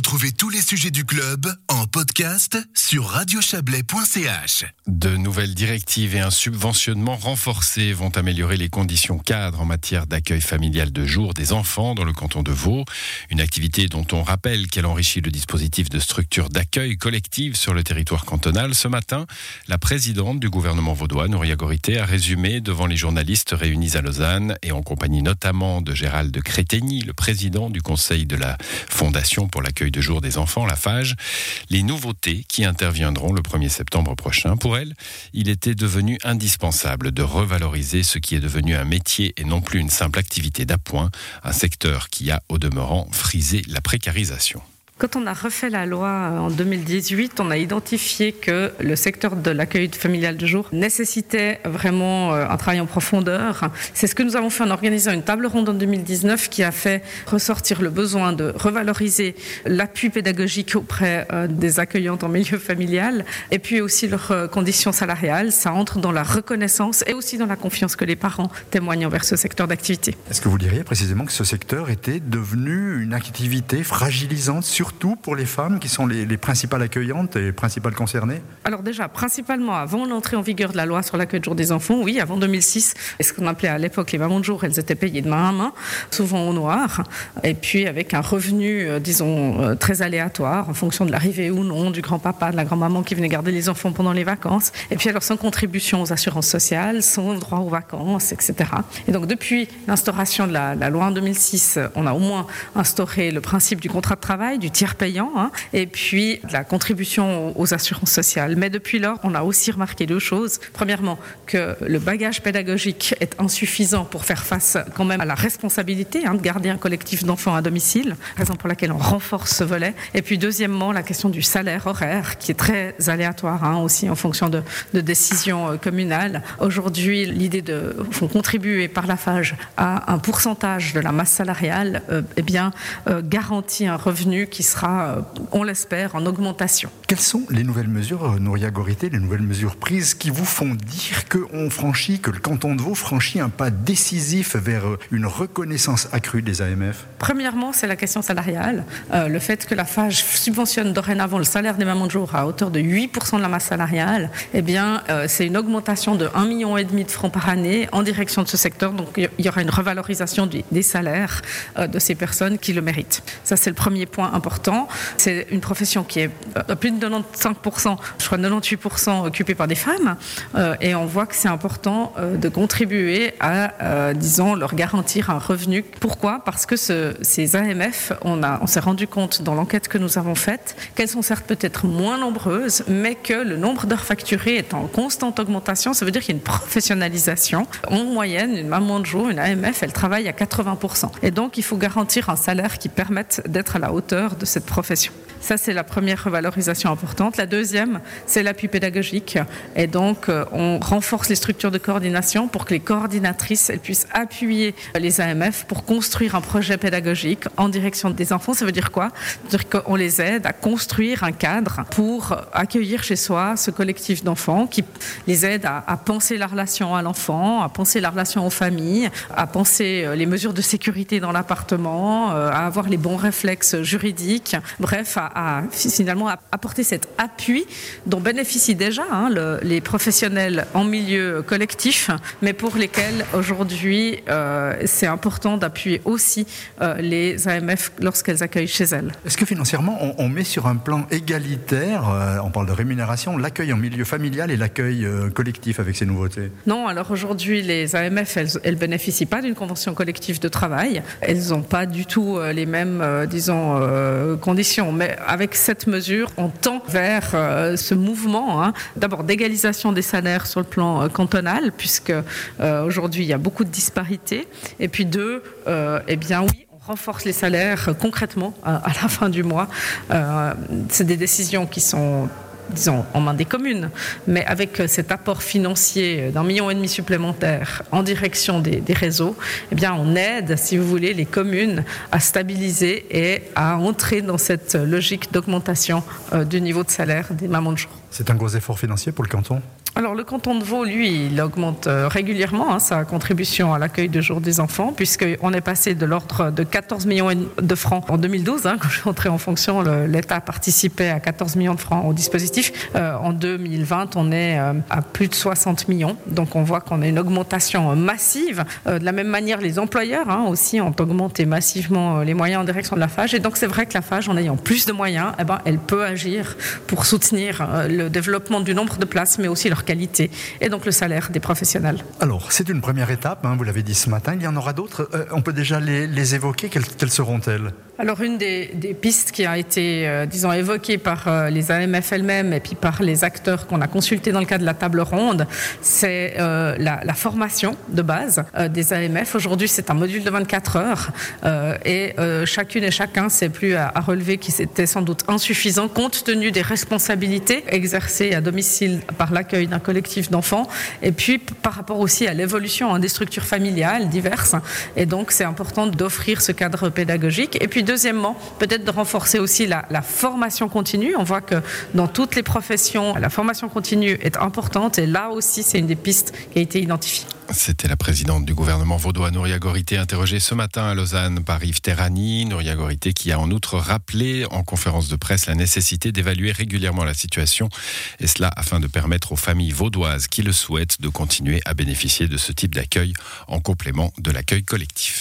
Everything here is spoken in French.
Retrouvez tous les sujets du club en podcast sur radiochablais.ch. De nouvelles directives et un subventionnement renforcé vont améliorer les conditions cadres en matière d'accueil familial de jour des enfants dans le canton de Vaud. Une activité dont on rappelle qu'elle enrichit le dispositif de structure d'accueil collective sur le territoire cantonal. Ce matin, la présidente du gouvernement vaudois, Nouria Gorité, a résumé devant les journalistes réunis à Lausanne et en compagnie notamment de Gérald Crétegny, le président du conseil de la Fondation pour l'accueil de jour des enfants, la FAGE, les nouveautés qui interviendront le 1er septembre prochain. Pour elle, il était devenu indispensable de revaloriser ce qui est devenu un métier et non plus une simple activité d'appoint, un secteur qui a au demeurant frisé la précarisation. Quand on a refait la loi euh, en 2018, on a identifié que le secteur de l'accueil familial de jour nécessitait vraiment euh, un travail en profondeur. C'est ce que nous avons fait en organisant une table ronde en 2019 qui a fait ressortir le besoin de revaloriser l'appui pédagogique auprès euh, des accueillantes en milieu familial et puis aussi leurs conditions salariales. Ça entre dans la reconnaissance et aussi dans la confiance que les parents témoignent envers ce secteur d'activité. Est-ce que vous diriez précisément que ce secteur était devenu une activité fragilisante sur surtout pour les femmes qui sont les, principales accueillantes et les principales concernées Alors déjà, principalement avant l'entrée en vigueur de la loi sur l'accueil de jour des enfants, oui, avant 2006, et ce qu'on appelait à l'époque les mamans de jour, elles étaient payées de main à main, souvent au noir, et puis avec un revenu, euh, disons, euh, très aléatoire en fonction de l'arrivée ou non du grand-papa, de la grand-maman qui venait garder les enfants pendant les vacances, et puis alors sans contribution aux assurances sociales, sans droit aux vacances, etc. Et donc depuis l'instauration de la, la loi en 2006, on a au moins instauré le principe du contrat de travail, du payant, hein, et puis la contribution aux assurances sociales. Mais depuis lors, on a aussi remarqué deux choses. Premièrement, que le bagage pédagogique est insuffisant pour faire face quand même à la responsabilité hein, de garder un collectif d'enfants à domicile, raison pour laquelle on renforce ce volet. Et puis deuxièmement, la question du salaire horaire, qui est très aléatoire hein, aussi en fonction de, décisions euh, communales. Aujourd'hui, l'idée de contribuer par la FAGE à un pourcentage de la masse salariale, euh, eh bien, euh, garantit un revenu qui sera, euh, on l'espère, en augmentation. Quelles sont les nouvelles mesures, euh, Nouria Gorité, les nouvelles mesures prises qui vous font dire qu'on franchit, que le canton de Vaud franchit un pas décisif vers euh, une reconnaissance accrue des AMF Premièrement, c'est la question salariale. le fait que la FAGE subventionne dorénavant le salaire des mamans de jour à hauteur de 8% de la masse salariale, eh bien, c'est une augmentation de 1,5 million de francs par année en direction de ce secteur. Donc, il y aura une revalorisation des salaires de ces personnes qui le méritent. Ça, c'est le premier point important c'est une profession qui est à euh, plus de 95%, je crois 98% occupée par des femmes. Euh, et on voit que c'est important euh, de contribuer à, disons, leur garantir un revenu. Pourquoi? Parce que ces AMF, on, on s'est rendu compte dans l'enquête que nous avons faite qu'elles sont certes peut-être moins nombreuses, mais que le nombre d'heures facturées est en constante augmentation. Ça veut dire qu'il y a une professionnalisation. En moyenne, une maman de jour, une AMF, elle travaille à 80%. Et donc, il faut garantir un salaire qui permette d'être à la hauteur de cette profession. Ça, c'est la première revalorisation importante. La deuxième, c'est l'appui pédagogique. Et donc, euh, on renforce les structures de coordination pour que les coordinatrices elles puissent appuyer les AMF pour construire un projet pédagogique en direction des enfants. Ça veut dire quoi? Ça veut dire qu'on les aide à construire un cadre pour accueillir chez soi ce collectif d'enfants qui les aide à, penser la relation à l'enfant, à penser la relation aux familles, à penser euh, les mesures de sécurité dans l'appartement, euh, à avoir les bons réflexes juridiques bref, à, finalement apporter cet appui dont bénéficient déjà hein, les professionnels en milieu collectif, mais pour lesquels aujourd'hui euh, c'est important d'appuyer aussi euh, les AMF lorsqu'elles accueillent chez elles. Est-ce que financièrement on, met sur un plan égalitaire, euh, on parle de rémunération, l'accueil en milieu familial et l'accueil collectif avec ces nouveautés? Non, alors aujourd'hui les AMF elles, ne bénéficient pas d'une convention collective de travail, elles n'ont pas du tout les mêmes, disons, conditions. Mais avec cette mesure, on tend vers euh, ce mouvement, hein, d'abord d'égalisation des salaires sur le plan euh, cantonal, puisque aujourd'hui il y a beaucoup de disparités, et puis deux, eh bien oui, on renforce les salaires concrètement à, la fin du mois. c'est des décisions qui sont disons, en main des communes, mais avec euh, cet apport financier euh, d'un million et demi supplémentaire en direction des, réseaux, eh bien, on aide, si vous voulez, les communes à stabiliser et à entrer dans cette logique d'augmentation euh, du niveau de salaire des mamans de jour. C'est un gros effort financier pour le canton? Alors le canton de Vaud, lui, il augmente euh, régulièrement hein, sa contribution à l'accueil de jour des enfants, puisqu'on est passé de l'ordre de 14 millions de francs en 2012, hein, quand je suis entré en fonction, l'État participait à 14 millions de francs au dispositif. Euh, en 2020, on est euh, à plus de 60 millions, donc on voit qu'on a une augmentation massive. de la même manière, les employeurs hein, aussi ont augmenté massivement les moyens en direction de la FAGE, et donc c'est vrai que la FAGE, en ayant plus de moyens, eh ben, elle peut agir pour soutenir le développement du nombre de places, mais aussi leur qualité et donc le salaire des professionnels. Alors, c'est une première étape, hein, vous l'avez dit ce matin, il y en aura d'autres. Euh, on peut déjà les, évoquer, quelles seront-elles? Alors une des, pistes qui a été, euh, disons, évoquée par euh, les AMF elles-mêmes et puis par les acteurs qu'on a consultés dans le cadre de la table ronde, c'est euh, la, formation de base des AMF. Aujourd'hui, c'est un module de 24 heures et chacune et chacun s'est plus à, relever qui c'était sans doute insuffisant compte tenu des responsabilités exercées à domicile par l'accueil d'un collectif d'enfants et puis par rapport aussi à l'évolution des structures familiales diverses. Et donc, c'est important d'offrir ce cadre pédagogique. Et puis deuxièmement, peut-être de renforcer aussi la, formation continue. On voit que dans toutes les professions, la formation continue est importante et là aussi, c'est une des pistes qui a été identifiée. C'était la présidente du gouvernement vaudois, Nouria Gorité, interrogée ce matin à Lausanne par Yves Terrani. Nouria Gorité qui a en outre rappelé en conférence de presse la nécessité d'évaluer régulièrement la situation, et cela afin de permettre aux familles vaudoises qui le souhaitent de continuer à bénéficier de ce type d'accueil en complément de l'accueil collectif.